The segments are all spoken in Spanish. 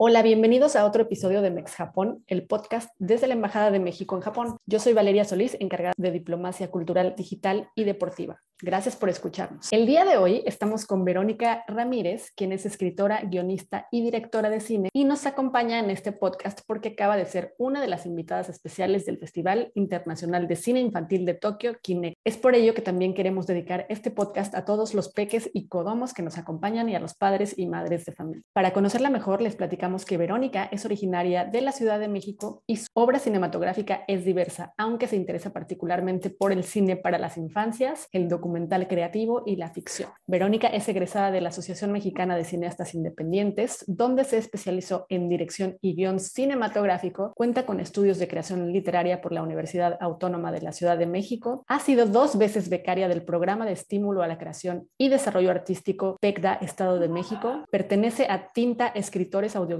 Hola, bienvenidos a otro episodio de Mex Japón, el podcast desde la Embajada de México en Japón. Yo soy Valeria Solís, encargada de diplomacia cultural, digital y deportiva. Gracias por escucharnos. El día de hoy estamos con Verónica Ramírez, quien es escritora, guionista y directora de cine y nos acompaña en este podcast porque acaba de ser una de las invitadas especiales del Festival Internacional de Cine Infantil de Tokio, Kine. Es por ello que también queremos dedicar este podcast a todos los peques y codomos que nos acompañan y a los padres y madres de familia. Para conocerla mejor, les platicamos que Verónica es originaria de la Ciudad de México y su obra cinematográfica es diversa, aunque se interesa particularmente por el cine para las infancias, el documental creativo y la ficción. Verónica es egresada de la Asociación Mexicana de Cineastas Independientes, donde se especializó en dirección y guion cinematográfico, cuenta con estudios de creación literaria por la Universidad Autónoma de la Ciudad de México, ha sido dos veces becaria del Programa de Estímulo a la Creación y Desarrollo Artístico PECDA Estado de México, pertenece a Tinta Escritores Audiovisuales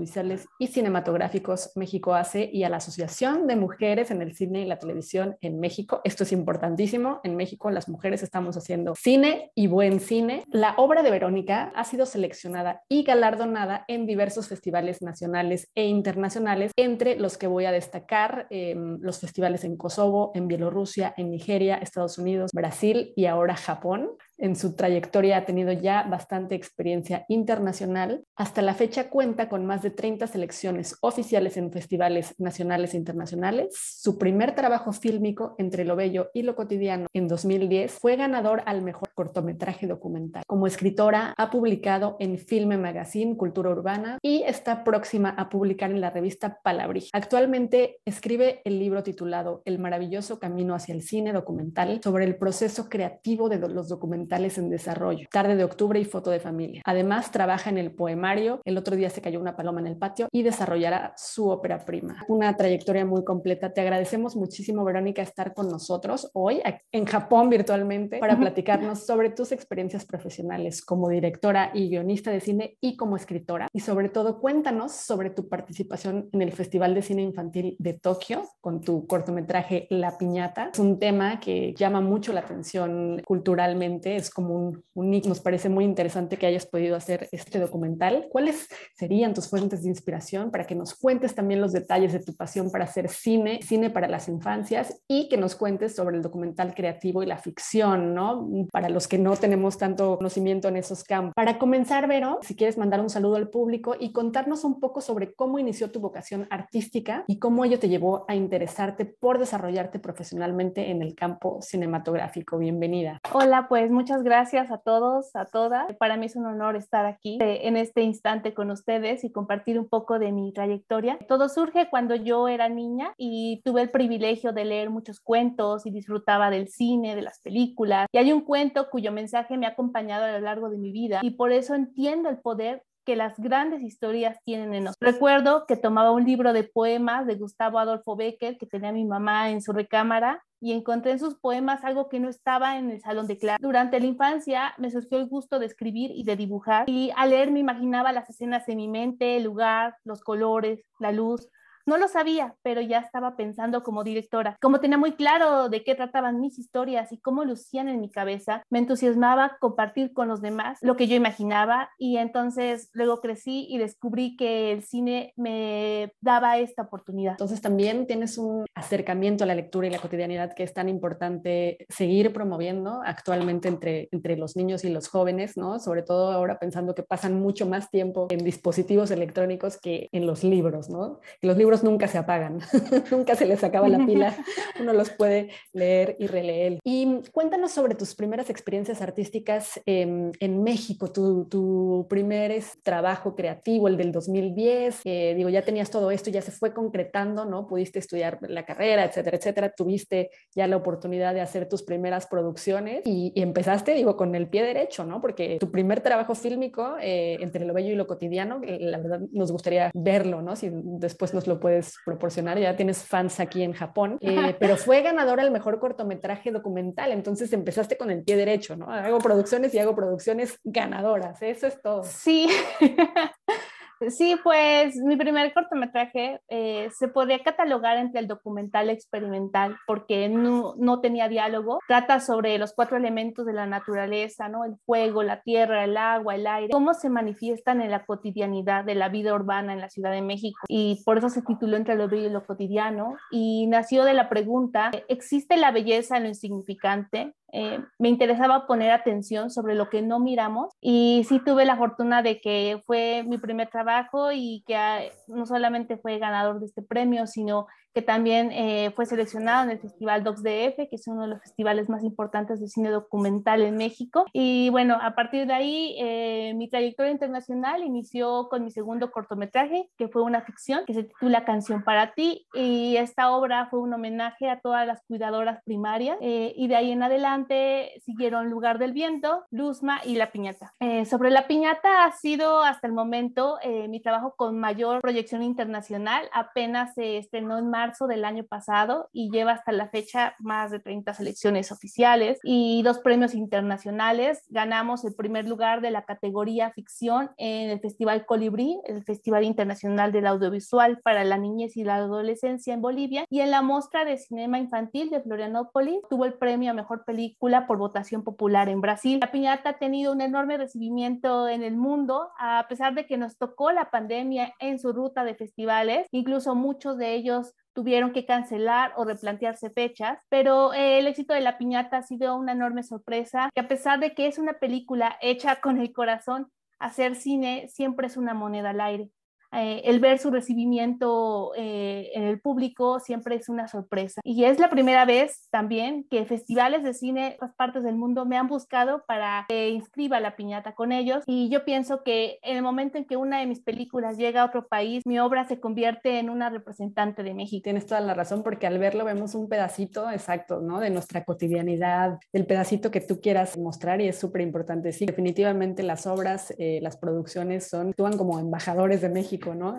y Cinematográficos México AC y a la Asociación de Mujeres en el Cine y la Televisión en México. Esto es importantísimo. En México las mujeres estamos haciendo cine y buen cine. La obra de Verónica ha sido seleccionada y galardonada en diversos festivales nacionales e internacionales, entre los que voy a destacar eh, los festivales en Kosovo, en Bielorrusia, en Nigeria, Estados Unidos, Brasil y ahora Japón. En su trayectoria ha tenido ya bastante experiencia internacional. Hasta la fecha cuenta con más de 30 selecciones oficiales en festivales nacionales e internacionales. Su primer trabajo fílmico, Entre lo Bello y lo Cotidiano, en 2010, fue ganador al mejor cortometraje documental. Como escritora, ha publicado en Filme Magazine Cultura Urbana y está próxima a publicar en la revista Palabrija. Actualmente escribe el libro titulado El maravilloso camino hacia el cine documental sobre el proceso creativo de los documentales en desarrollo, Tarde de Octubre y Foto de Familia. Además, trabaja en el poemario El otro día se cayó una paloma en el patio y desarrollará su ópera prima. Una trayectoria muy completa. Te agradecemos muchísimo, Verónica, estar con nosotros hoy en Japón virtualmente para platicarnos sobre tus experiencias profesionales como directora y guionista de cine y como escritora. Y sobre todo, cuéntanos sobre tu participación en el Festival de Cine Infantil de Tokio con tu cortometraje La Piñata. Es un tema que llama mucho la atención culturalmente es como un, un Nos parece muy interesante que hayas podido hacer este documental. ¿Cuáles serían tus fuentes de inspiración para que nos cuentes también los detalles de tu pasión para hacer cine, cine para las infancias y que nos cuentes sobre el documental creativo y la ficción, ¿no? Para los que no tenemos tanto conocimiento en esos campos. Para comenzar, Vero, si quieres mandar un saludo al público y contarnos un poco sobre cómo inició tu vocación artística y cómo ello te llevó a interesarte por desarrollarte profesionalmente en el campo cinematográfico. Bienvenida. Hola, pues muchas muchas gracias a todos, a todas. Para mí es un honor estar aquí eh, en este instante con ustedes y compartir un poco de mi trayectoria. Todo surge cuando yo era niña y tuve el privilegio de leer muchos cuentos y disfrutaba del cine, de las películas. Y hay un cuento cuyo mensaje me ha acompañado a lo largo de mi vida y por eso entiendo el poder que las grandes historias tienen en nosotros. Recuerdo que tomaba un libro de poemas de Gustavo Adolfo Becker que tenía mi mamá en su recámara y encontré en sus poemas algo que no estaba en el salón de clase. Durante la infancia me surgió el gusto de escribir y de dibujar y al leer me imaginaba las escenas en mi mente, el lugar, los colores, la luz. No lo sabía, pero ya estaba pensando como directora. Como tenía muy claro de qué trataban mis historias y cómo lucían en mi cabeza, me entusiasmaba compartir con los demás lo que yo imaginaba y entonces luego crecí y descubrí que el cine me daba esta oportunidad. Entonces también tienes un acercamiento a la lectura y la cotidianidad que es tan importante seguir promoviendo actualmente entre, entre los niños y los jóvenes, ¿no? Sobre todo ahora pensando que pasan mucho más tiempo en dispositivos electrónicos que en los libros, ¿no? los libros nunca se apagan, nunca se les acaba la pila, uno los puede leer y releer. Y cuéntanos sobre tus primeras experiencias artísticas en, México, tu, tu, primer trabajo creativo, el del 2010, digo, ya tenías todo esto, ya se fue concretando, ¿no? Pudiste estudiar la carrera, etcétera, etcétera, tuviste ya la oportunidad de hacer tus primeras producciones y, empezaste, digo, con el pie derecho, ¿no? Porque tu primer trabajo fílmico, eh, entre lo bello y lo cotidiano, la verdad nos gustaría verlo, ¿no? Si después nos lo puedes puedes proporcionar, ya tienes fans aquí en Japón, eh, pero fue ganadora el mejor cortometraje documental, entonces empezaste con el pie derecho, ¿no? Hago producciones y hago producciones ganadoras, eso es todo. Sí. Sí, pues mi primer cortometraje eh, se podría catalogar entre el documental experimental porque no, no, tenía diálogo. Trata sobre los cuatro elementos de la naturaleza, ¿no? El fuego, la tierra, el agua, el aire, cómo se manifiestan en la cotidianidad de la vida urbana en la Ciudad de México. Y por eso se tituló Entre lo bello y lo cotidiano. Y nació de la pregunta, ¿existe la belleza en lo insignificante? Eh, me interesaba poner atención sobre lo que no miramos y sí tuve la fortuna de que fue mi primer trabajo y que ah, no solamente fue ganador de este premio, sino que también eh, fue seleccionado en el Festival DocsDF, que es uno de los festivales más importantes de cine documental en México. Y bueno, a partir de ahí, eh, mi trayectoria internacional inició con mi segundo cortometraje, que fue una ficción, que se titula Canción para ti. Y esta obra fue un homenaje a todas las cuidadoras primarias. Eh, y de ahí en adelante siguieron Lugar del Viento, Luzma y La Piñata. sobre La Piñata ha sido hasta el momento mi trabajo con mayor proyección internacional. Apenas se estrenó en marzo del año pasado y lleva hasta la fecha más de 30 selecciones oficiales y dos premios internacionales. Ganamos el primer lugar de la categoría ficción en el Festival Colibrí, el Festival Internacional del Audiovisual para la Niñez y la Adolescencia en Bolivia y en la muestra de cinema infantil de Florianópolis tuvo el premio a mejor película por votación popular en Brasil. La piñata ha tenido un enorme recibimiento en el mundo a pesar de que nos tocó la pandemia en su ruta de festivales, incluso muchos de ellos tuvieron que cancelar o replantearse fechas, pero eh, el éxito de La Piñata ha sido una enorme sorpresa, que a pesar de que es una película hecha con el corazón, hacer cine siempre es una moneda al aire. Eh, el ver su recibimiento eh, en el público siempre es una sorpresa. Y es la primera vez también que festivales de cine de otras partes del mundo me han buscado para que inscriba la piñata con ellos. Y yo pienso que en el momento en que una de mis películas llega a otro país, mi obra se convierte en una representante de México. Tienes toda la razón porque al verlo vemos un pedacito exacto, ¿no? De nuestra cotidianidad, del pedacito que tú quieras mostrar y es súper importante. Sí, definitivamente las obras, eh, las producciones son, actúan como embajadores de México ¿no?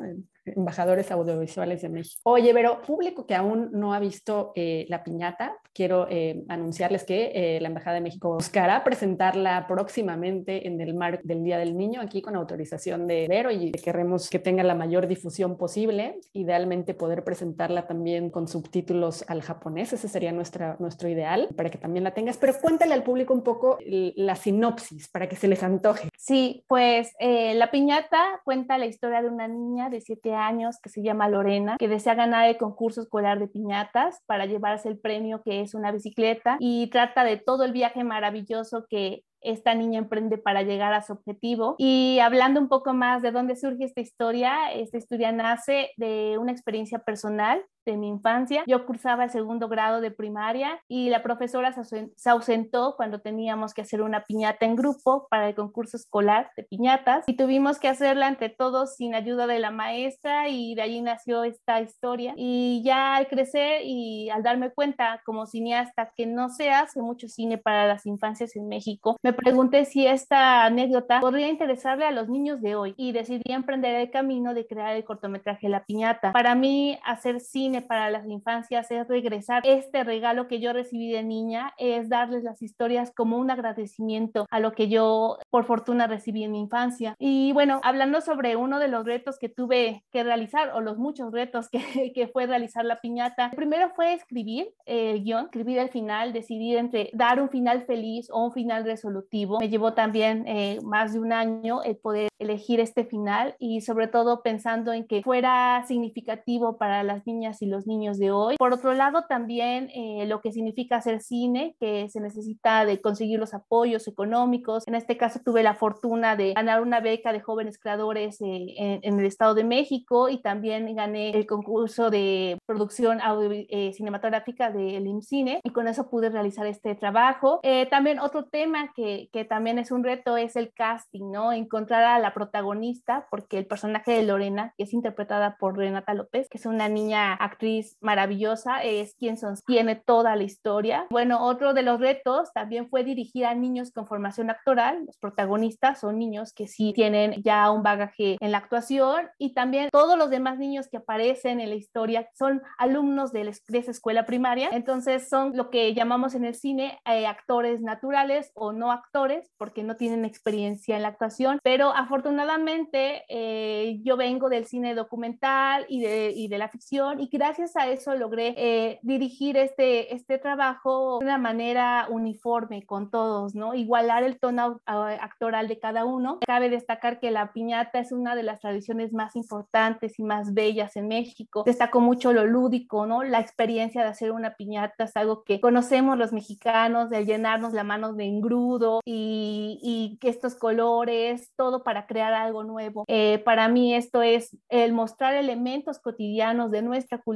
Embajadores audiovisuales de México. Oye, pero público que aún no ha visto eh, la piñata, quiero eh, anunciarles que eh, la Embajada de México buscará presentarla próximamente en el marco del Día del Niño, aquí con autorización de Vero y queremos que tenga la mayor difusión posible, idealmente poder presentarla también con subtítulos al japonés, ese sería nuestra, nuestro ideal, para que también la tengas, pero cuéntale al público un poco la sinopsis para que se les antoje. Sí, pues la piñata cuenta la historia de una niña de 7 años que se llama Lorena, que desea ganar el concurso escolar de piñatas para llevarse el premio que es una bicicleta y trata de todo el viaje maravilloso que esta niña emprende para llegar a su objetivo. Y hablando un poco más de dónde surge esta historia, esta historia nace de una experiencia personal de mi infancia. Yo cursaba el segundo grado de primaria y la profesora se ausentó cuando teníamos que hacer una piñata en grupo para el concurso escolar de piñatas y tuvimos que hacerla entre todos sin ayuda de la maestra y de allí nació esta historia. Y ya al crecer y al darme cuenta como cineasta que no se hace mucho cine para las infancias en México, me pregunté si esta anécdota podría interesarle a los niños de hoy y decidí emprender el camino de crear el cortometraje La Piñata. Para mí, hacer cine para las infancias es regresar este regalo que yo recibí de niña, es darles las historias como un agradecimiento a lo que yo por fortuna recibí en mi infancia. Y bueno, hablando sobre uno de los retos que tuve que realizar o los muchos retos que, que fue realizar La Piñata, primero fue escribir el guion, escribir el final, decidir entre dar un final feliz o un final resolutivo me llevó también eh, más de un año el poder elegir este final y sobre todo pensando en que fuera significativo para las niñas y los niños de hoy. Por otro lado, también eh, lo que significa hacer cine, que se necesita de conseguir los apoyos económicos. En este caso tuve la fortuna de ganar una beca de jóvenes creadores eh, en, el Estado de México y también gané el concurso de producción cinematográfica del IMCINE y con eso pude realizar este trabajo. también otro tema que que, también es un reto es el casting, ¿no? Encontrar a la protagonista, porque el personaje de Lorena, que es interpretada por Renata López, que es una niña actriz maravillosa, es quien sostiene toda la historia. Bueno, otro de los retos también fue dirigir a niños con formación actoral. Los protagonistas son niños que sí tienen ya un bagaje en la actuación y también todos los demás niños que aparecen en la historia son alumnos de, esa escuela primaria. Entonces son lo que llamamos en el cine eh, actores naturales o no actores porque no tienen experiencia en la actuación, pero afortunadamente eh, yo vengo del cine documental y de, y de la ficción y gracias a eso logré eh, dirigir este, este trabajo de una manera uniforme con todos, ¿no? Igualar el tono actoral de cada uno. Cabe destacar que la piñata es una de las tradiciones más importantes y más bellas en México. Destacó mucho lo lúdico, ¿no? La experiencia de hacer una piñata es algo que conocemos los mexicanos, de llenarnos la mano de engrudo y, y estos colores, todo para crear algo nuevo. Eh, para mí esto es el mostrar elementos cotidianos de nuestra cultura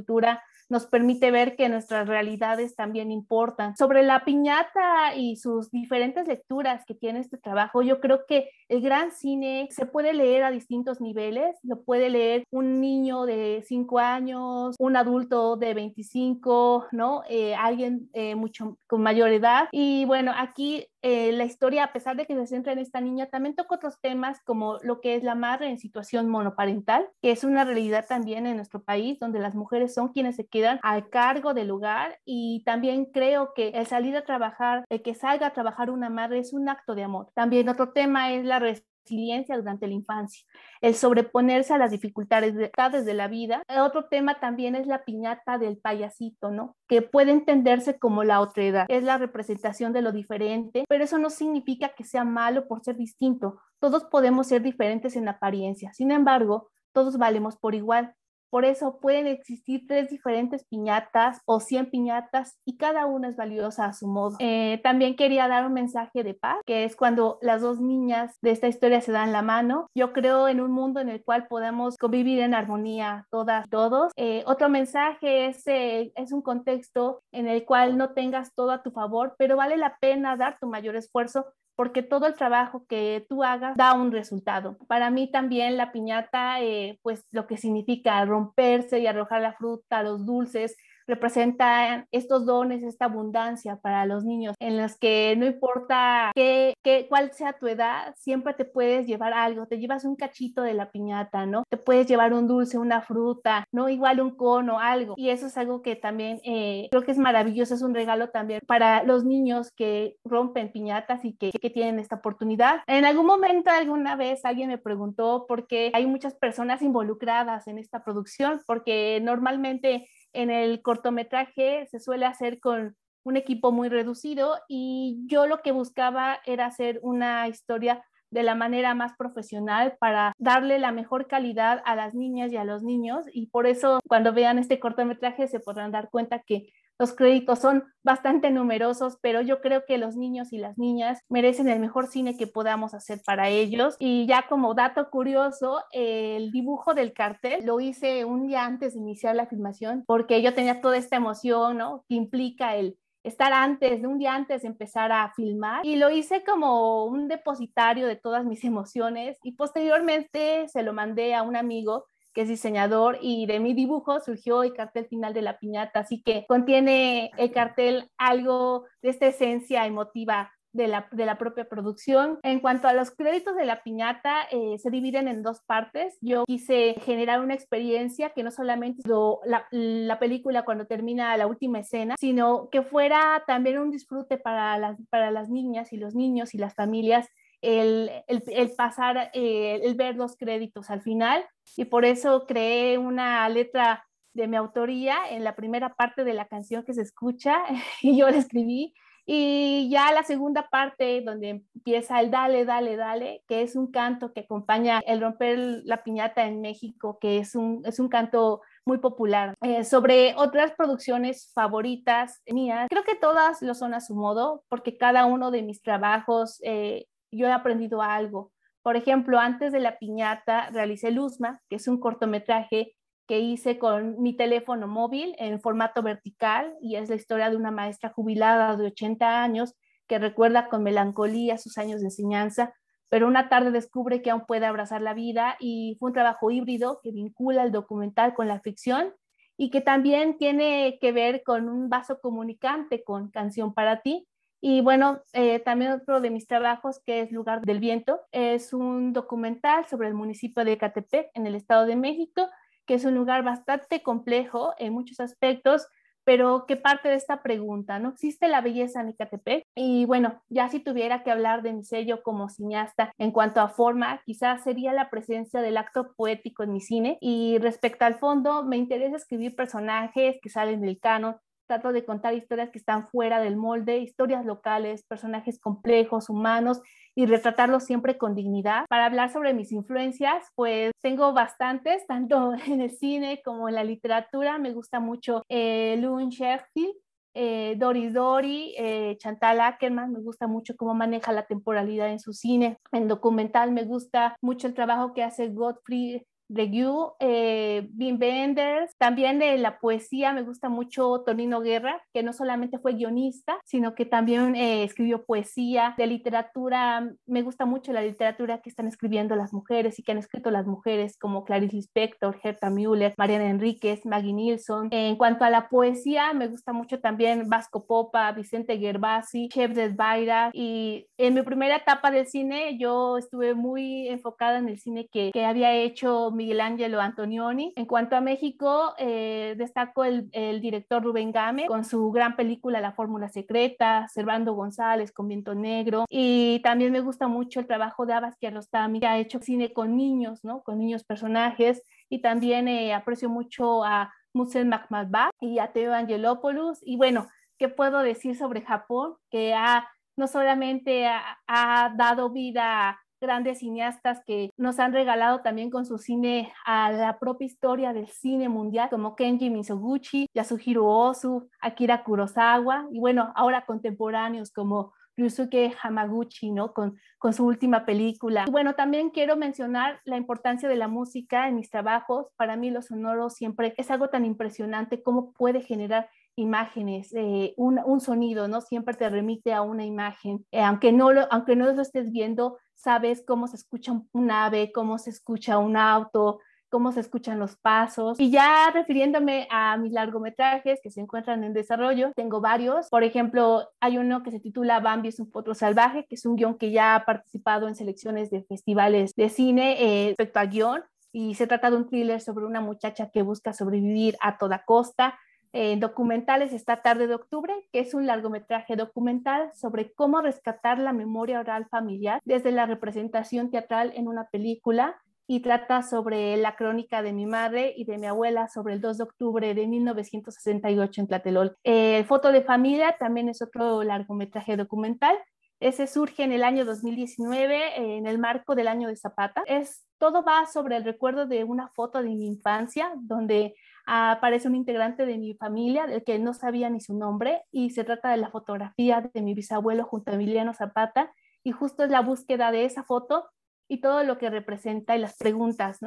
nos permite ver que nuestras realidades también importan. Sobre la piñata y sus diferentes lecturas que tiene este trabajo, yo creo que el gran cine se puede leer a distintos niveles. Lo puede leer un niño de 5 años, un adulto de 25, ¿no? Eh, alguien eh, mucho con mayor edad. Y bueno, aquí eh, la historia, a pesar de que se centra en esta niña, también toca otros temas como lo que es la madre en situación monoparental, que es una realidad también en nuestro país, donde las mujeres son quienes se quedan al cargo del lugar y también creo que el salir a trabajar, el que salga a trabajar una madre es un acto de amor. También otro tema es la resiliencia durante la infancia, el sobreponerse a las dificultades de, la vida. Otro tema también es la piñata del payasito, ¿no? Que puede entenderse como la otredad, es la representación de lo diferente, pero eso no significa que sea malo por ser distinto. Todos podemos ser diferentes en apariencia, sin embargo, todos valemos por igual. Por eso pueden existir tres diferentes piñatas o 100 piñatas y cada una es valiosa a su modo. Eh, también quería dar un mensaje de paz, que es cuando las dos niñas de esta historia se dan la mano. Yo creo en un mundo en el cual podamos convivir en armonía todas, todos. Eh, otro mensaje es, eh, es un contexto en el cual no tengas todo a tu favor, pero vale la pena dar tu mayor esfuerzo porque todo el trabajo que tú hagas da un resultado. Para mí también la piñata, eh, pues lo que significa romperse y arrojar la fruta, los dulces, representan estos dones, esta abundancia para los niños, en los que no importa qué, qué, cuál sea tu edad, siempre te puedes llevar algo, te llevas un cachito de la piñata, ¿no? Te puedes llevar un dulce, una fruta, ¿no? Igual un cono, algo. Y eso es algo que también eh, creo que es maravilloso, es un regalo también para los niños que rompen piñatas y que, que tienen esta oportunidad. En algún momento, alguna vez, alguien me preguntó por qué hay muchas personas involucradas en esta producción, porque normalmente en el cortometraje se suele hacer con un equipo muy reducido y yo lo que buscaba era hacer una historia de la manera más profesional para darle la mejor calidad a las niñas y a los niños y por eso cuando vean este cortometraje se podrán dar cuenta que los créditos son bastante numerosos, pero yo creo que los niños y las niñas merecen el mejor cine que podamos hacer para ellos. Y ya como dato curioso, el dibujo del cartel lo hice un día antes de iniciar la filmación porque yo tenía toda esta emoción, ¿no? Que implica el estar antes, de un día antes de empezar a filmar y lo hice como un depositario de todas mis emociones y posteriormente se lo mandé a un amigo que es diseñador, y de mi dibujo surgió el cartel final de la piñata, así que contiene el cartel algo de esta esencia emotiva de la, de la, propia producción. En cuanto a los créditos de la piñata, eh, se dividen en dos partes. Yo quise generar una experiencia que no solamente la, la, película cuando termina la última escena, sino que fuera también un disfrute para las, para las niñas y los niños y las familias el, el, pasar, eh, el ver los créditos al final y por eso creé una letra de mi autoría en la primera parte de la canción que se escucha y yo la escribí y ya la segunda parte donde empieza el dale, dale, dale, que es un canto que acompaña el romper la piñata en México, que es un, es un canto muy popular. Eh, sobre otras producciones favoritas mías, creo que todas lo son a su modo, porque cada uno de mis trabajos eh, yo he aprendido algo. Por ejemplo, antes de la piñata realicé Luzma, que es un cortometraje que hice con mi teléfono móvil en formato vertical y es la historia de una maestra jubilada de 80 años que recuerda con melancolía sus años de enseñanza, pero una tarde descubre que aún puede abrazar la vida y fue un trabajo híbrido que vincula el documental con la ficción y que también tiene que ver con un vaso comunicante con Canción para ti. Y bueno, eh, también otro de mis trabajos, que es Lugar del Viento, es un documental sobre el municipio de Catepec, en el Estado de México, que es un lugar bastante complejo en muchos aspectos, pero que parte de esta pregunta, ¿no? ¿Existe la belleza en Ecatepec? Y bueno, ya si tuviera que hablar de mi sello como cineasta en cuanto a forma, quizás sería la presencia del acto poético en mi cine. Y respecto al fondo, me interesa escribir personajes que salen del canon, trato de contar historias que están fuera del molde, historias locales, personajes complejos, humanos y retratarlos siempre con dignidad. Para hablar sobre mis influencias, pues tengo bastantes, tanto en el cine como en la literatura. Me gusta mucho eh, Loon Sheffield, eh, Doris Dory, eh, Chantal Ackerman, me gusta mucho cómo maneja la temporalidad en su cine. En documental me gusta mucho el trabajo que hace Godfrey Review, eh, Wim Wenders, también de la poesía me gusta mucho Tonino Guerra, que no solamente fue guionista, sino que también eh, escribió poesía, de literatura, me gusta mucho la literatura que están escribiendo las mujeres y que han escrito las mujeres como Clarice Lispector, Herta Müller, Mariana Enríquez, Maggie Nilsson. En cuanto a la poesía, me gusta mucho también Vasco Popa, Vicente Gervasi, Chef de Baira y en mi primera etapa del cine yo estuve muy enfocada en el cine que, que había hecho Miguel Ángelo Antonioni. En cuanto a México, eh, destaco el, director Rubén Game con su gran película La Fórmula Secreta, Servando González con Viento Negro. Y también me gusta mucho el trabajo de Abbas Kiarostami, que ha hecho cine con niños, ¿no? Con niños personajes. Y también eh, aprecio mucho a Musel Makhmalbah y a Teo Angelopoulos. Y bueno, ¿qué puedo decir sobre Japón? Que ha no solamente ha, ha dado vida a grandes cineastas que nos han regalado también con su cine a la propia historia del cine mundial, como Kenji Mizoguchi, Yasuhiro Ozu, Akira Kurosawa, y bueno, ahora contemporáneos como Ryusuke Hamaguchi, ¿no? Con, con su última película. Y bueno, también quiero mencionar la importancia de la música en mis trabajos. Para mí lo sonoro siempre es algo tan impresionante, cómo puede generar imágenes, eh, un, un, sonido, ¿no? Siempre te remite a una imagen. Eh, aunque, no lo, aunque no lo estés viendo, sabes cómo se escucha un ave, cómo se escucha un auto, cómo se escuchan los pasos. Y ya refiriéndome a mis largometrajes que se encuentran en desarrollo, tengo varios. Por ejemplo, hay uno que se titula Bambi es un potro salvaje, que es un guion que ya ha participado en selecciones de festivales de cine eh, respecto a guion. Y se trata de un thriller sobre una muchacha que busca sobrevivir a toda costa en documentales esta tarde de octubre, que es un largometraje documental sobre cómo rescatar la memoria oral familiar desde la representación teatral en una película y trata sobre la crónica de mi madre y de mi abuela sobre el 2 de octubre de 1968 en Tlatelol. El Foto de Familia también es otro largometraje documental. Ese surge en el año 2019 en el marco del año de Zapata. Es, todo va sobre el recuerdo de una foto de mi infancia donde aparece un integrante de mi familia del que no sabía ni su nombre y se trata de la fotografía de mi bisabuelo junto a Emiliano Zapata y justo es la búsqueda de esa foto y todo lo que representa y las preguntas.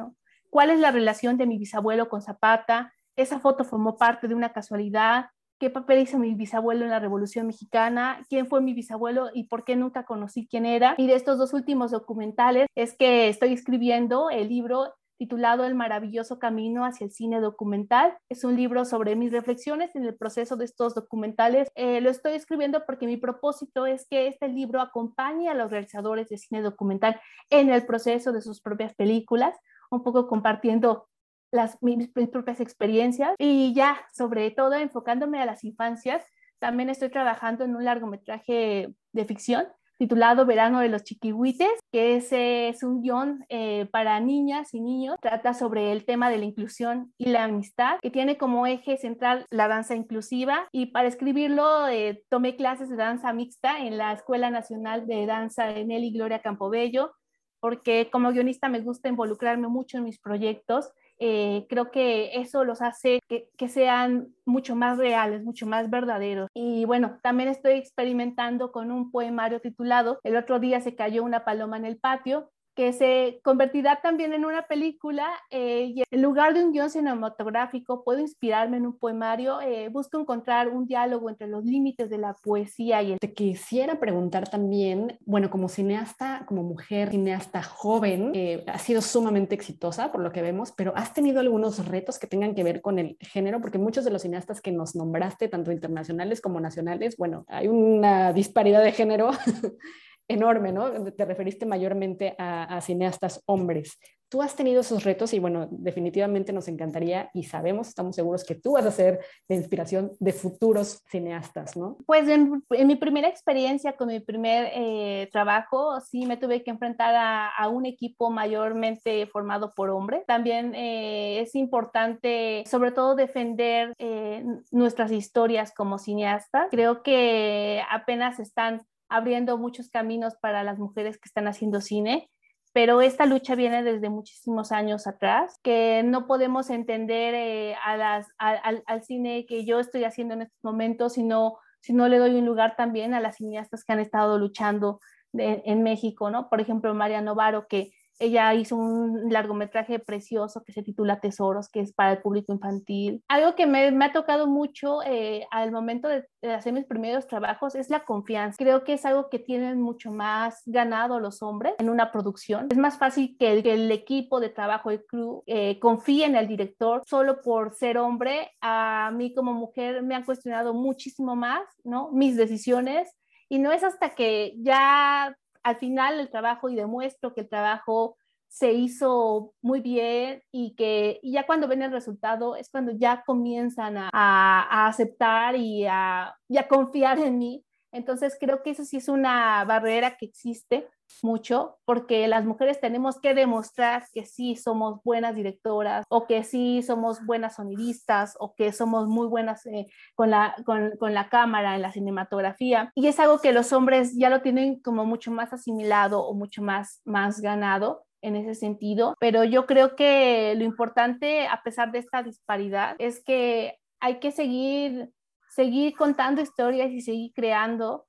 ¿Cuál es la relación de mi bisabuelo con Zapata? ¿Esa foto formó parte de una casualidad? ¿Qué papel hizo mi bisabuelo en la Revolución Mexicana? ¿Quién fue mi bisabuelo y por qué nunca conocí quién era? Y de estos dos últimos documentales es que estoy escribiendo el libro titulado El maravilloso camino hacia el cine documental. Es un libro sobre mis reflexiones en el proceso de estos documentales. Eh, lo estoy escribiendo porque mi propósito es que este libro acompañe a los realizadores de cine documental en el proceso de sus propias películas, un poco compartiendo las, mis, mis propias experiencias y ya, sobre todo enfocándome a las infancias. También estoy trabajando en un largometraje de ficción titulado Verano de los Chiquihuites, que es un guion eh, para niñas y niños. Trata sobre el tema de la inclusión y la amistad, que tiene como eje central la danza inclusiva. Y para escribirlo, eh, tomé clases de danza mixta en la Escuela Nacional de Danza de Nelly Gloria Campobello, porque como guionista me gusta involucrarme mucho en mis proyectos eh, creo que eso los hace que, que, sean mucho más reales, mucho más verdaderos. Y bueno, también estoy experimentando con un poemario titulado El otro día se cayó una paloma en el patio, que se convertirá también en una película eh, y en lugar de un guion cinematográfico puedo inspirarme en un poemario, eh, busco encontrar un diálogo entre los límites de la poesía y el... Te quisiera preguntar también, bueno, como cineasta, como mujer cineasta joven, eh, ha sido sumamente exitosa por lo que vemos, pero has tenido algunos retos que tengan que ver con el género, porque muchos de los cineastas que nos nombraste, tanto internacionales como nacionales, bueno, hay una disparidad de género enorme, ¿no? Te referiste mayormente a, cineastas hombres. Tú has tenido esos retos y bueno, definitivamente nos encantaría y sabemos, estamos seguros que tú vas a ser la inspiración de futuros cineastas, ¿no? Pues en, mi primera experiencia con mi primer eh, trabajo, sí me tuve que enfrentar a, un equipo mayormente formado por hombres. También eh, es importante, sobre todo, defender eh, nuestras historias como cineastas. Creo que apenas están abriendo muchos caminos para las mujeres que están haciendo cine, pero esta lucha viene desde muchísimos años atrás, que no podemos entender eh, al, cine que yo estoy haciendo en estos momentos si no, si no le doy un lugar también a las cineastas que han estado luchando en México, ¿no? Por ejemplo, María Novaro, que ella hizo un largometraje precioso que se titula Tesoros, que es para el público infantil. Algo que me, ha tocado mucho eh, al momento de, hacer mis primeros trabajos es la confianza. Creo que es algo que tienen mucho más ganado los hombres en una producción. Es más fácil que el, equipo de trabajo, el crew, eh, confíe en el director solo por ser hombre. A mí como mujer me han cuestionado muchísimo más, ¿no? Mis decisiones. Y no es hasta que ya al final el trabajo y demuestro que el trabajo se hizo muy bien y que ya cuando ven el resultado es cuando ya comienzan a, aceptar y a, y a confiar en mí. Entonces creo que eso sí es una barrera que existe mucho porque las mujeres tenemos que demostrar que sí somos buenas directoras o que sí somos buenas sonidistas o que somos muy buenas eh, con, la, con, con, la cámara en la cinematografía. Y es algo que los hombres ya lo tienen como mucho más asimilado o mucho más, más ganado en ese sentido, pero yo creo que lo importante a pesar de esta disparidad es que hay que seguir seguir contando historias y seguir creando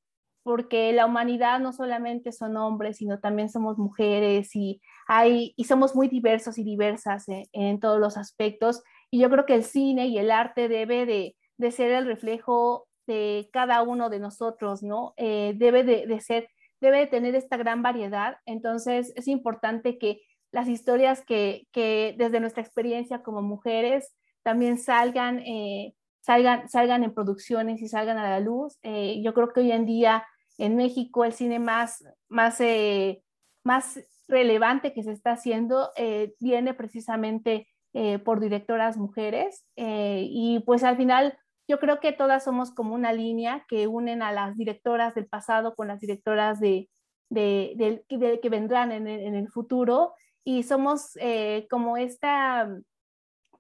porque la humanidad no solamente son hombres, sino también somos mujeres y, hay, y somos muy diversos y diversas en, todos los aspectos. Y yo creo que el cine y el arte debe de, de ser el reflejo de cada uno de nosotros, ¿no? Eh, debe de, de, ser, debe de tener esta gran variedad. Entonces es importante que las historias que, que desde nuestra experiencia como mujeres también salgan, eh, salgan, salgan en producciones y salgan a la luz. Eh, yo creo que hoy en día en México el cine más, más, eh, más relevante que se está haciendo eh, viene precisamente eh, por directoras mujeres y pues al final yo creo que todas somos como una línea que unen a las directoras del pasado con las directoras de, de, que vendrán en el, en el, futuro y somos como esta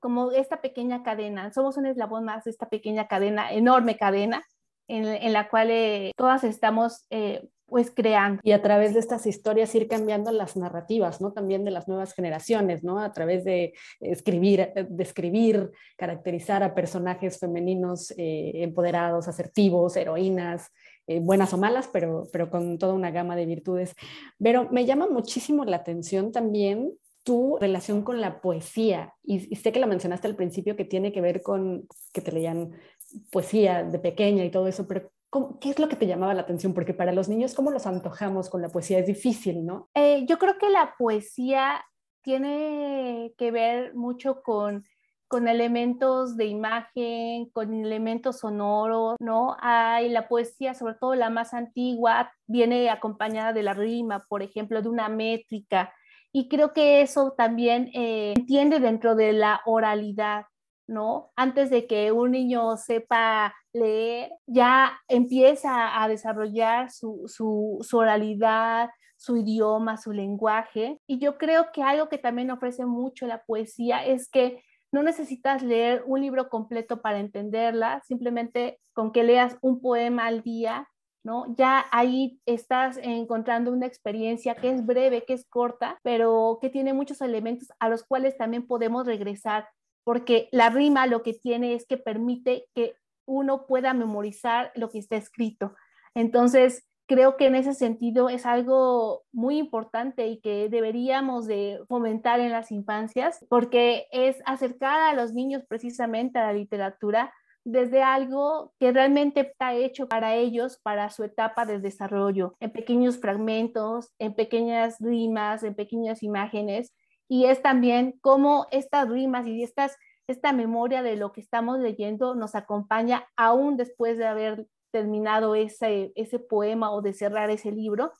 como esta pequeña cadena, somos un eslabón más de esta pequeña cadena, enorme cadena, en, la cual eh, todas estamos eh, pues creando. Y a través de estas historias ir cambiando las narrativas, ¿no? También de las nuevas generaciones, ¿no? A través de escribir, describir, caracterizar a personajes femeninos eh, empoderados, asertivos, heroínas, buenas o malas, pero, pero con toda una gama de virtudes. Pero me llama muchísimo la atención también tu relación con la poesía. Y, y, sé que la mencionaste al principio que tiene que ver con que te leían poesía de pequeña y todo eso, pero ¿qué es lo que te llamaba la atención? Porque para los niños, ¿cómo los antojamos con la poesía? Es difícil, ¿no? Eh, yo creo que la poesía tiene que ver mucho con con elementos de imagen, con elementos sonoros, ¿no? Hay la poesía, sobre todo la más antigua, viene acompañada de la rima, por ejemplo, de una métrica, y creo que eso también eh, entiende dentro de la oralidad, ¿no? Antes de que un niño sepa leer, ya empieza a desarrollar su, oralidad, su idioma, su lenguaje. Y yo creo que algo que también ofrece mucho la poesía es que no necesitas leer un libro completo para entenderla, simplemente con que leas un poema al día, ¿no? Ya ahí estás encontrando una experiencia que es breve, que es corta, pero que tiene muchos elementos a los cuales también podemos regresar porque la rima lo que tiene es que permite que uno pueda memorizar lo que está escrito. Entonces, creo que en ese sentido es algo muy importante y que deberíamos de fomentar en las infancias porque es acercar a los niños precisamente a la literatura desde algo que realmente está hecho para ellos, para su etapa de desarrollo, en pequeños fragmentos, en pequeñas rimas, en pequeñas imágenes. Y es también cómo estas rimas y esta memoria de lo que estamos leyendo nos acompaña aún después de haber terminado ese poema o de cerrar ese libro.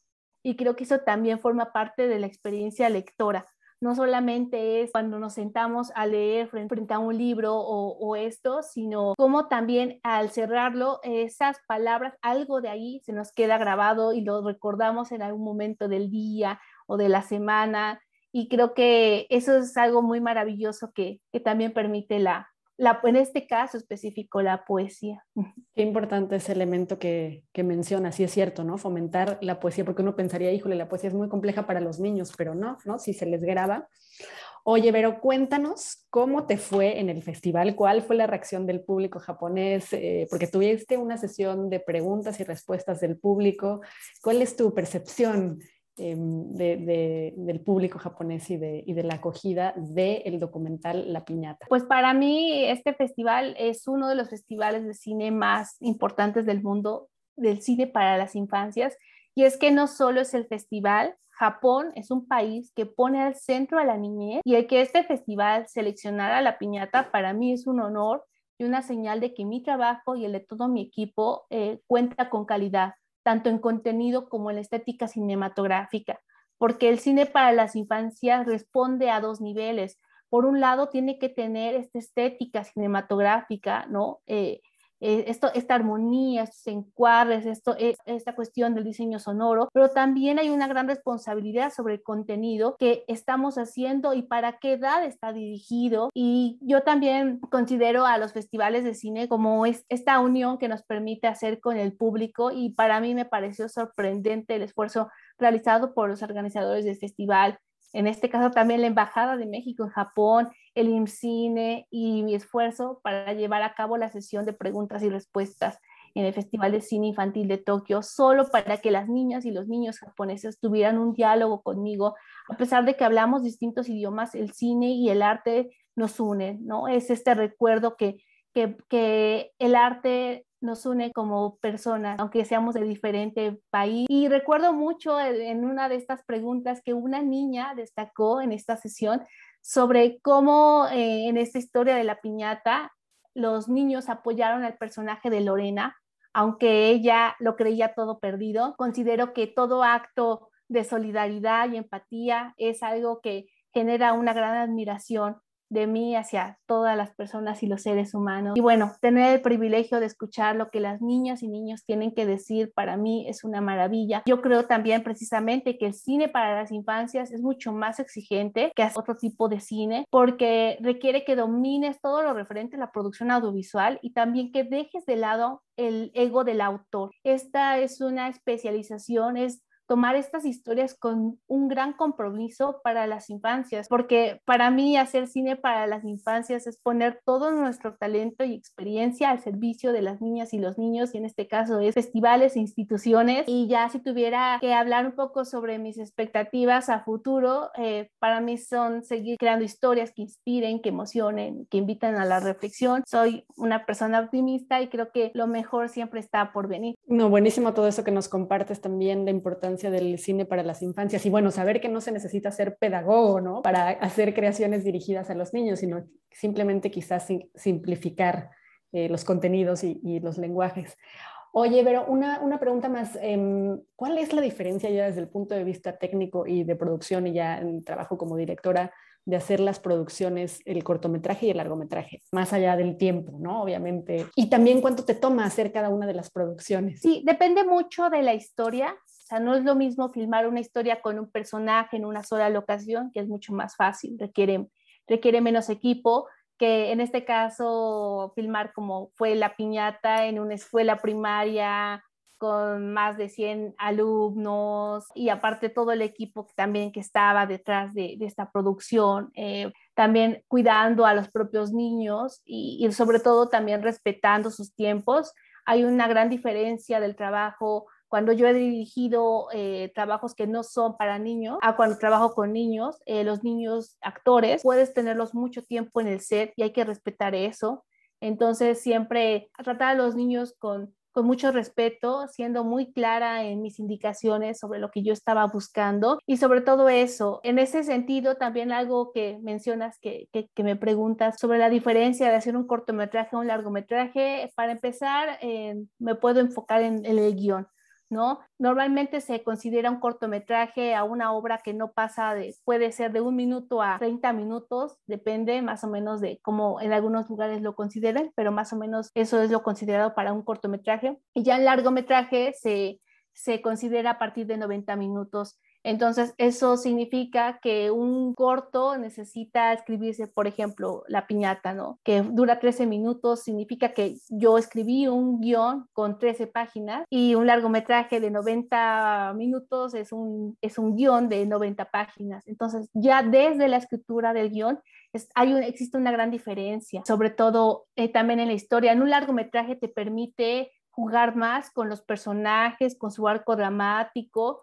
Y creo que eso también forma parte de la experiencia lectora no solamente es cuando nos sentamos a leer frente a un libro o, esto, sino como también al cerrarlo, esas palabras, algo de ahí se nos queda grabado y lo recordamos en algún momento del día o de la semana. Y creo que eso es algo muy maravilloso que, que también permite la, en este caso específico, la poesía. Qué importante ese elemento que, que mencionas, y es cierto, ¿no? Fomentar la poesía, porque uno pensaría, híjole, la poesía es muy compleja para los niños, pero no, ¿no? Si se les graba. Oye, pero cuéntanos cómo te fue en el festival, cuál fue la reacción del público japonés, eh, porque tuviste una sesión de preguntas y respuestas del público. ¿Cuál es tu percepción Em, del público japonés y de, y de la acogida del documental La Piñata? Pues para mí este festival es uno de los festivales de cine más importantes del mundo, del cine para las infancias. Y es que no solo es el festival, Japón es un país que pone al centro a la niñez y el que este festival seleccionara la piñata para mí es un honor y una señal de que mi trabajo y el de todo mi equipo eh, cuenta con calidad tanto en contenido como en la estética cinematográfica, porque el cine para las infancias responde a dos niveles. Por un lado, tiene que tener esta estética cinematográfica, ¿no? Eh, eh, esto, esta armonía, estos encuadres, esto, eh, esta cuestión del diseño sonoro, pero también hay una gran responsabilidad sobre el contenido que estamos haciendo y para qué edad está dirigido. Y yo también considero a los festivales de cine como es, esta unión que nos permite hacer con el público y para mí me pareció sorprendente el esfuerzo realizado por los organizadores del festival en este caso también la Embajada de México en Japón, el IMCINE y mi esfuerzo para llevar a cabo la sesión de preguntas y respuestas en el Festival de Cine Infantil de Tokio, solo para que las niñas y los niños japoneses tuvieran un diálogo conmigo, a pesar de que hablamos distintos idiomas, el cine y el arte nos unen, ¿no? Es este recuerdo que, que, que el arte nos une como personas, aunque seamos de diferente país. Y recuerdo mucho en una de estas preguntas que una niña destacó en esta sesión sobre cómo eh, en esta historia de la piñata los niños apoyaron al personaje de Lorena, aunque ella lo creía todo perdido. Considero que todo acto de solidaridad y empatía es algo que genera una gran admiración de mí hacia todas las personas y los seres humanos. Y bueno, tener el privilegio de escuchar lo que las niñas y niños tienen que decir para mí es una maravilla. Yo creo también precisamente que el cine para las infancias es mucho más exigente que otro tipo de cine porque requiere que domines todo lo referente a la producción audiovisual y también que dejes de lado el ego del autor. Esta es una especialización, es tomar estas historias con un gran compromiso para las infancias, porque para mí hacer cine para las infancias es poner todo nuestro talento y experiencia al servicio de las niñas y los niños, y en este caso es festivales e instituciones. Y ya si tuviera que hablar un poco sobre mis expectativas a futuro, eh, para mí son seguir creando historias que inspiren, que emocionen, que invitan a la reflexión. Soy una persona optimista y creo que lo mejor siempre está por venir. No, buenísimo todo eso que nos compartes también, la importancia del cine para las infancias y bueno, saber que no se necesita ser pedagogo, ¿no? Para hacer creaciones dirigidas a los niños, sino simplemente quizás simplificar eh, los contenidos y, los lenguajes. Oye, pero una, una pregunta más, em, ¿cuál es la diferencia ya desde el punto de vista técnico y de producción y ya en trabajo como directora de hacer las producciones, el cortometraje y el largometraje, más allá del tiempo, ¿no? Obviamente. Y también cuánto te toma hacer cada una de las producciones. Sí, depende mucho de la historia. O sea, no es lo mismo filmar una historia con un personaje en una sola locación, que es mucho más fácil, requiere, requiere menos equipo, que en este caso filmar como fue la piñata en una escuela primaria con más de 100 alumnos y aparte todo el equipo también que estaba detrás de, esta producción, eh, también cuidando a los propios niños y, y, sobre todo también respetando sus tiempos. Hay una gran diferencia del trabajo cuando yo he dirigido eh, trabajos que no son para niños, a cuando trabajo con niños, eh, los niños actores, puedes tenerlos mucho tiempo en el set y hay que respetar eso. Entonces, siempre tratar a los niños con con mucho respeto, siendo muy clara en mis indicaciones sobre lo que yo estaba buscando y sobre todo eso. En ese sentido, también algo que mencionas, que, que, me preguntas sobre la diferencia de hacer un cortometraje o un largometraje, para empezar, eh, me puedo enfocar en el guion. ¿No? Normalmente se considera un cortometraje a una obra que no pasa de, puede ser de un minuto a 30 minutos, depende más o menos de cómo en algunos lugares lo consideren, pero más o menos eso es lo considerado para un cortometraje. Y ya el largometraje se, se considera a partir de 90 minutos entonces, eso significa que un corto necesita escribirse, por ejemplo, la piñata, ¿no? Que dura 13 minutos, significa que yo escribí un guion con 13 páginas y un largometraje de 90 minutos es un, es un guion de 90 páginas. Entonces, ya desde la escritura del guion hay existe una gran diferencia, sobre todo eh, también en la historia. En un largometraje te permite jugar más con los personajes, con su arco dramático,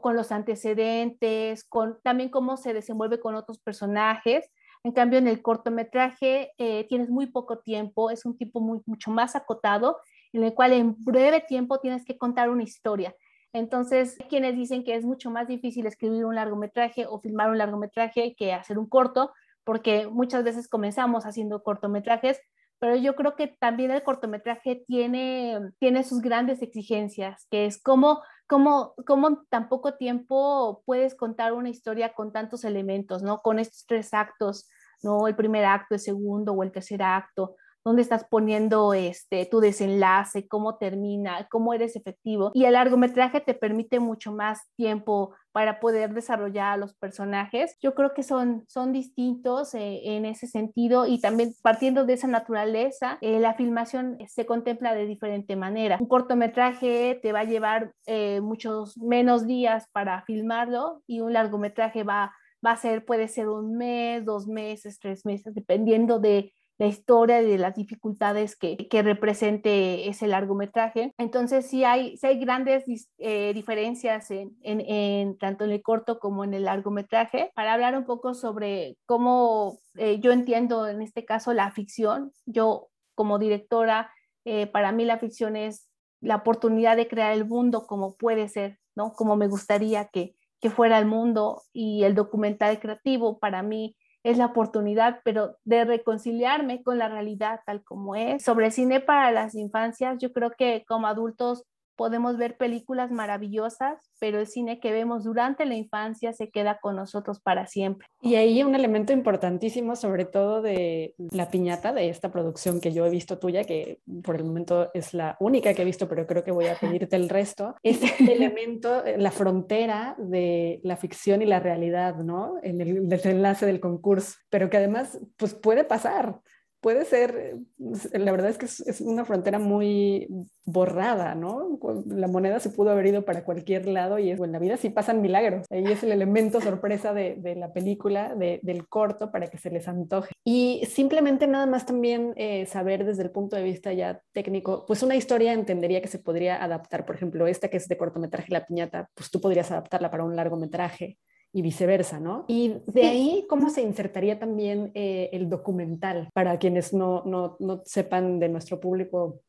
con los antecedentes, con también cómo se desenvuelve con otros personajes. En cambio, en el cortometraje eh, tienes muy poco tiempo, es un tiempo muy, mucho más acotado, en el cual en breve tiempo tienes que contar una historia. Entonces, quienes dicen que es mucho más difícil escribir un largometraje o filmar un largometraje que hacer un corto, porque muchas veces comenzamos haciendo cortometrajes, pero yo creo que también el cortometraje tiene, tiene sus grandes exigencias, que es cómo, cómo, cómo tan poco tiempo puedes contar una historia con tantos elementos, ¿no? Con estos tres actos, ¿no? El primer acto, el segundo o el tercer acto, dónde estás poniendo este, tu desenlace, cómo termina, cómo eres efectivo. Y el largometraje te permite mucho más tiempo para poder desarrollar a los personajes. Yo creo que son, son distintos eh, en ese sentido y también partiendo de esa naturaleza, eh, la filmación se contempla de diferente manera. Un cortometraje te va a llevar eh, muchos menos días para filmarlo y un largometraje va, va a ser, puede ser un mes, dos meses, tres meses, dependiendo de la historia y de las dificultades que, que represente ese largometraje. Entonces sí hay, sí hay grandes eh, diferencias en, en, tanto en el corto como en el largometraje. Para hablar un poco sobre cómo eh, yo entiendo en este caso la ficción, yo como directora, eh, para mí la ficción es la oportunidad de crear el mundo como puede ser, ¿no? Como me gustaría que, que fuera el mundo y el documental creativo para mí es la oportunidad, pero de reconciliarme con la realidad tal como es. Sobre cine para las infancias, yo creo que como adultos podemos ver películas maravillosas, pero el cine que vemos durante la infancia se queda con nosotros para siempre. Y ahí un elemento importantísimo, sobre todo de la piñata de esta producción que yo he visto tuya, que por el momento es la única que he visto, pero creo que voy a pedirte el resto, es el elemento, la frontera de la ficción y la realidad, ¿no? En el desenlace del concurso, pero que además, pues puede pasar puede ser, la verdad es que es, una frontera muy borrada, ¿no? La moneda se pudo haber ido para cualquier lado y en la vida sí pasan milagros. Ahí es el elemento sorpresa de, la película, del corto, para que se les antoje. Y simplemente nada más también eh, saber desde el punto de vista ya técnico, pues una historia entendería que se podría adaptar, por ejemplo, esta que es de cortometraje La Piñata, pues tú podrías adaptarla para un largometraje y viceversa, ¿no? Y de ahí, ¿cómo se insertaría también eh, el documental para quienes no, no, no sepan de nuestro público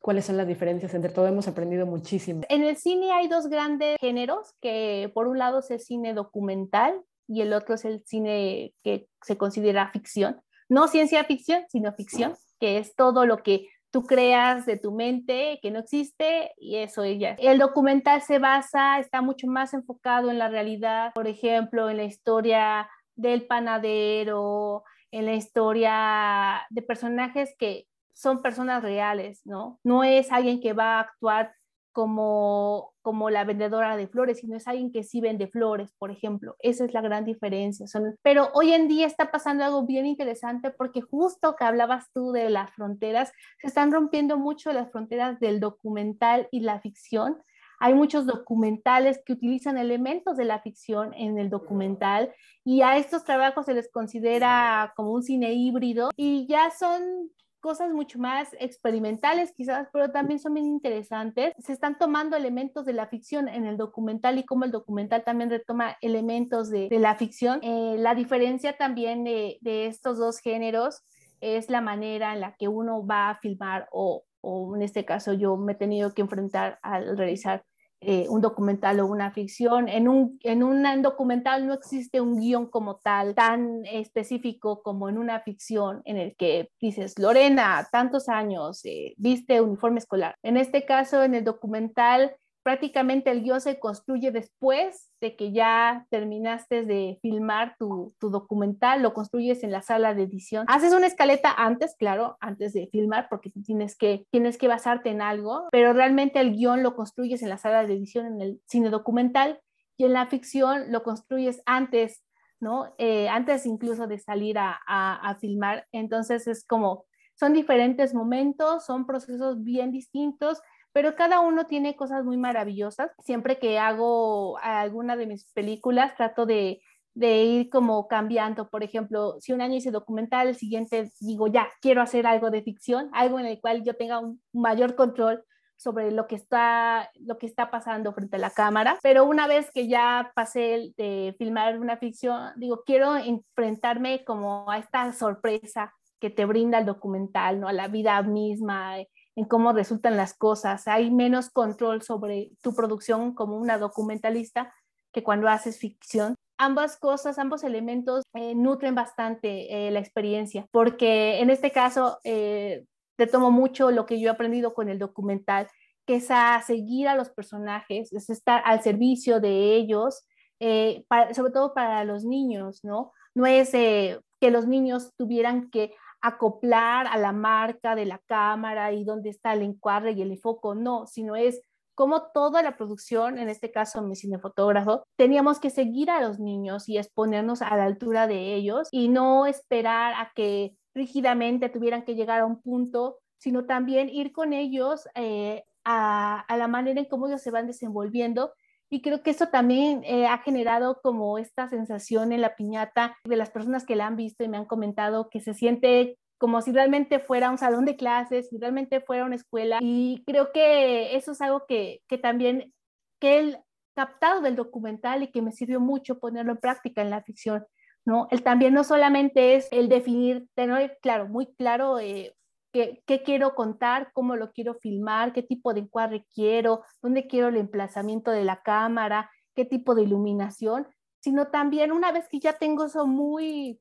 cuáles son las diferencias. Entre todo hemos aprendido muchísimo. En el cine hay dos grandes géneros, que por un lado es el cine documental y el otro es el cine que se considera ficción. No ciencia ficción, sino ficción, que es todo lo que tú creas de tu mente que no existe y eso ella. El documental se basa, está mucho más enfocado en la realidad, por ejemplo, en la historia del panadero, en la historia de personajes que son personas reales, ¿no? No es alguien que va a actuar como, como la vendedora de flores, sino es alguien que sí vende flores, por ejemplo. Esa es la gran diferencia. Son, pero hoy en día está pasando algo bien interesante porque justo que hablabas tú de las fronteras, se están rompiendo mucho las fronteras del documental y la ficción. Hay muchos documentales que utilizan elementos de la ficción en el documental y a estos trabajos se les considera como un cine híbrido y ya son cosas mucho más experimentales quizás, pero también son bien interesantes. Se están tomando elementos de la ficción en el documental y como el documental también retoma elementos de, la ficción. Eh, la diferencia también de, de, estos dos géneros es la manera en la que uno va a filmar o, o en este caso yo me he tenido que enfrentar al realizar eh, un documental o una ficción. En un, en un documental no existe un guion como tal, tan específico como en una ficción en el que dices, Lorena, tantos años, eh, viste uniforme escolar. En este caso, en el documental prácticamente el guion se construye después de que ya terminaste de filmar tu, documental, lo construyes en la sala de edición. Haces una escaleta antes, claro, antes de filmar, porque tienes que, tienes que basarte en algo, pero realmente el guion lo construyes en la sala de edición, en el cine documental, y en la ficción lo construyes antes, ¿no? Eh, antes incluso de salir a, a filmar. Entonces es como, son diferentes momentos, son procesos bien distintos pero cada uno tiene cosas muy maravillosas. Siempre que hago alguna de mis películas, trato de, ir como cambiando. Por ejemplo, si un año hice documental, el siguiente digo, ya, quiero hacer algo de ficción, algo en el cual yo tenga un mayor control sobre lo que está lo que está pasando frente a la cámara, pero una vez que ya pasé de filmar una ficción, digo, quiero enfrentarme como a esta sorpresa que te brinda el documental, ¿no? A la vida misma, en cómo resultan las cosas. Hay menos control sobre tu producción como una documentalista que cuando haces ficción. Ambas cosas, ambos elementos eh, nutren bastante eh, la experiencia, porque en este caso eh, te tomo mucho lo que yo he aprendido con el documental, que es a seguir a los personajes, es estar al servicio de ellos, sobre todo para los niños, ¿no? No es que los niños tuvieran que acoplar a la marca de la cámara y dónde está el encuadre y el enfoco, no, sino es como toda la producción, en este caso mi cinefotógrafo, teníamos que seguir a los niños y exponernos a la altura de ellos y no esperar a que rígidamente tuvieran que llegar a un punto, sino también ir con ellos eh, a, a, la manera en cómo ellos se van desenvolviendo y creo que eso también eh, ha generado como esta sensación en la piñata de las personas que la han visto y me han comentado que se siente como si realmente fuera un salón de clases, si realmente fuera una escuela. Y creo que eso es algo que, que también, que he captado del documental y que me sirvió mucho ponerlo en práctica en la ficción. ¿no? El también no solamente es el definir, tener claro, muy claro eh, qué, quiero contar, cómo lo quiero filmar, qué tipo de encuadre quiero, dónde quiero el emplazamiento de la cámara, qué tipo de iluminación, sino también una vez que ya tengo eso muy,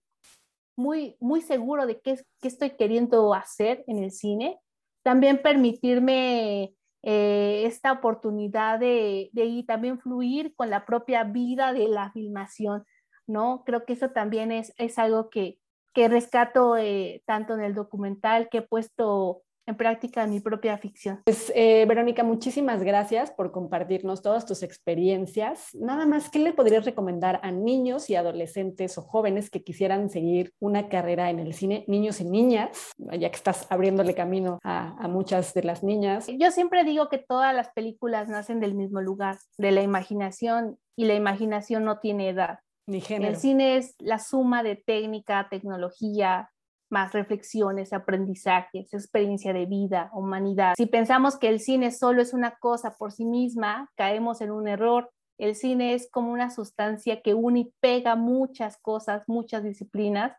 muy, muy seguro de qué, qué estoy queriendo hacer en el cine, también permitirme eh, esta oportunidad de, de también fluir con la propia vida de la filmación, ¿no? Creo que eso también es, es algo que, que rescato eh, tanto en el documental que he puesto en práctica en mi propia ficción. Pues, eh, Verónica, muchísimas gracias por compartirnos todas tus experiencias. Nada más, ¿qué le podrías recomendar a niños y adolescentes o jóvenes que quisieran seguir una carrera en el cine, niños y niñas, ya que estás abriéndole camino a, a muchas de las niñas? Yo siempre digo que todas las películas nacen del mismo lugar, de la imaginación, y la imaginación no tiene edad. El cine es la suma de técnica, tecnología, más reflexiones, aprendizajes, experiencia de vida, humanidad. Si pensamos que el cine solo es una cosa por sí misma, caemos en un error. El cine es como una sustancia que une y pega muchas cosas, muchas disciplinas.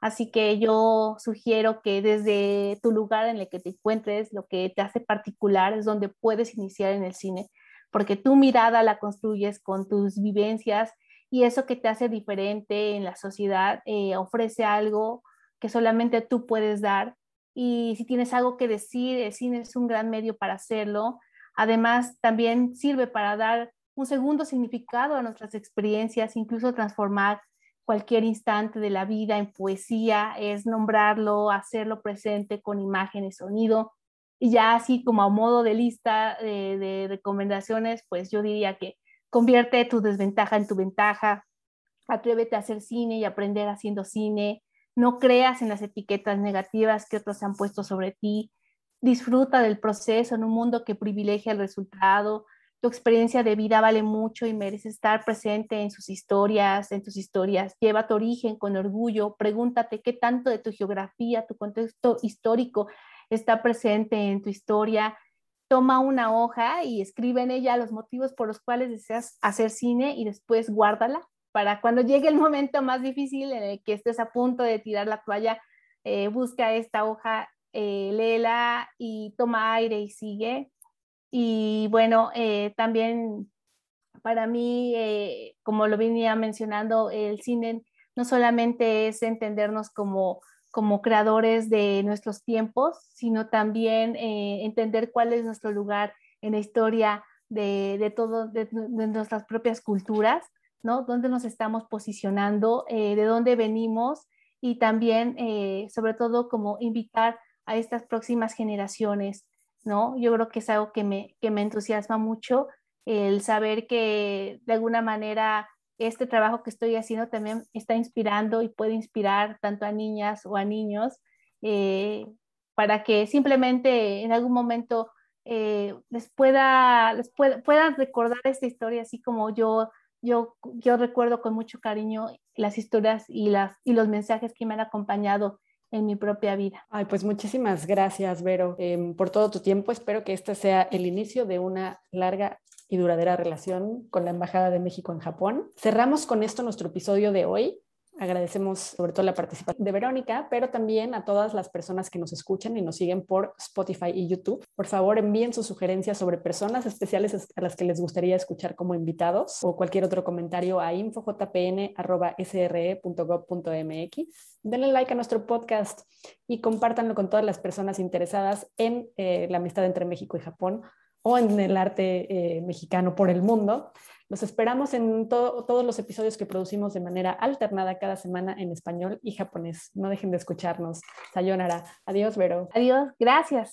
Así que yo sugiero que desde tu lugar en el que te encuentres, lo que te hace particular es donde puedes iniciar en el cine, porque tu mirada la construyes con tus vivencias y eso que te hace diferente en la sociedad eh, ofrece algo que solamente tú puedes dar. Y si tienes algo que decir, el cine es un gran medio para hacerlo. Además, también sirve para dar un segundo significado a nuestras experiencias, incluso transformar cualquier instante de la vida en poesía, es nombrarlo, hacerlo presente con imágenes, sonido. Y ya así como a modo de lista de, de recomendaciones, pues yo diría que Convierte tu desventaja en tu ventaja. Atrévete a hacer cine y aprender haciendo cine. No creas en las etiquetas negativas que otros han puesto sobre ti. Disfruta del proceso en un mundo que privilegia el resultado. tu experiencia de vida vale mucho y mereces estar presente en sus historias, en tus historias. Lleva tu origen con orgullo, pregúntate qué tanto de tu geografía, tu contexto histórico está presente en tu historia. Toma una hoja y escribe en ella los motivos por los cuales deseas hacer cine y después guárdala para cuando llegue el momento más difícil en el que estés a punto de tirar la toalla, eh, busca esta hoja, eh, léela y toma aire y sigue. Y bueno, eh, también para mí, eh, como lo venía mencionando, el cine no solamente es entendernos como, como creadores de nuestros tiempos, sino también eh, entender cuál es nuestro lugar en la historia de, de, todo, nuestras propias culturas, ¿no? Dónde nos estamos posicionando, de dónde venimos y también, sobre todo, como invitar a estas próximas generaciones ¿no? Yo creo que es algo que me, que me entusiasma mucho, el saber que de alguna manera este trabajo que estoy haciendo también está inspirando y puede inspirar tanto a niñas o a niños eh, para que simplemente en algún momento eh, les pueda, les pueda, puedan recordar esta historia así como yo, yo, yo recuerdo con mucho cariño las historias y, las, y los mensajes que me han acompañado en mi propia vida. Ay, pues muchísimas gracias, Vero, em, por todo tu tiempo. Espero que este sea el inicio de una larga y duradera relación con la Embajada de México en Japón. Cerramos con esto nuestro episodio de hoy. Agradecemos sobre todo la participación de Verónica, pero también a todas las personas que nos escuchan y nos siguen por Spotify y YouTube. Por favor, envíen sus sugerencias sobre personas especiales a las que les gustaría escuchar como invitados o cualquier otro comentario a infojpn.sre.gov.mx. Denle like a nuestro podcast y compártanlo con todas las personas interesadas en eh, la amistad entre México y Japón o en el arte eh, mexicano por el mundo. Los esperamos en todos los episodios que producimos de manera alternada cada semana en español y japonés. No dejen de escucharnos. Sayonara. Adiós, Vero. Adiós. Gracias.